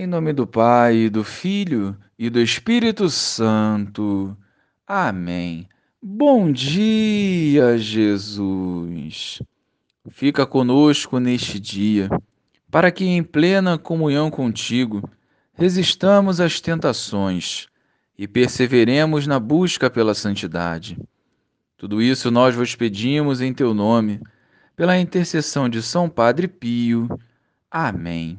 Em nome do Pai, do Filho e do Espírito Santo. Amém. Bom dia, Jesus. Fica conosco neste dia, para que em plena comunhão contigo resistamos às tentações e perseveremos na busca pela santidade. Tudo isso nós vos pedimos em teu nome, pela intercessão de São Padre Pio. Amém.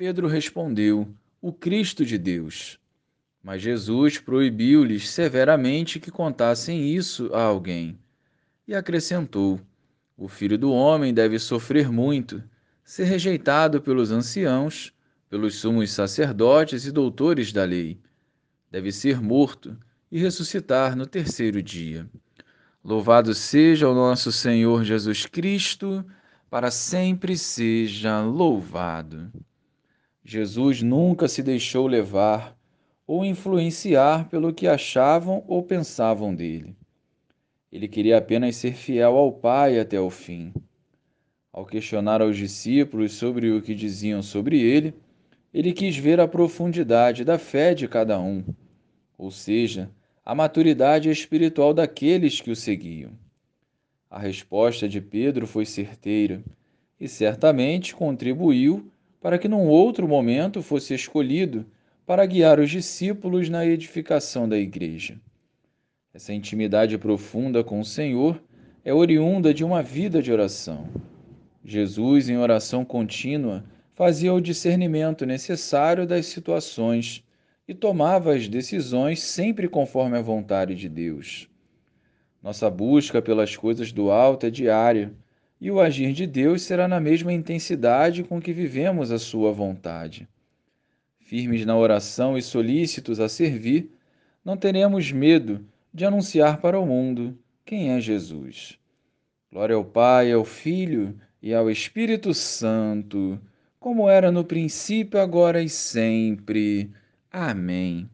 Pedro respondeu: O Cristo de Deus. Mas Jesus proibiu-lhes severamente que contassem isso a alguém. E acrescentou: O filho do homem deve sofrer muito, ser rejeitado pelos anciãos, pelos sumos sacerdotes e doutores da lei. Deve ser morto e ressuscitar no terceiro dia. Louvado seja o nosso Senhor Jesus Cristo, para sempre seja louvado. Jesus nunca se deixou levar ou influenciar pelo que achavam ou pensavam dele. Ele queria apenas ser fiel ao Pai até o fim. Ao questionar aos discípulos sobre o que diziam sobre ele, ele quis ver a profundidade da fé de cada um, ou seja, a maturidade espiritual daqueles que o seguiam. A resposta de Pedro foi certeira e certamente contribuiu para que num outro momento fosse escolhido para guiar os discípulos na edificação da igreja. Essa intimidade profunda com o Senhor é oriunda de uma vida de oração. Jesus, em oração contínua, fazia o discernimento necessário das situações e tomava as decisões sempre conforme a vontade de Deus. Nossa busca pelas coisas do alto é diária e o agir de Deus será na mesma intensidade com que vivemos a Sua vontade. Firmes na oração e solícitos a servir, não teremos medo de anunciar para o mundo quem é Jesus. Glória ao Pai, ao Filho e ao Espírito Santo, como era no princípio, agora e sempre. Amém.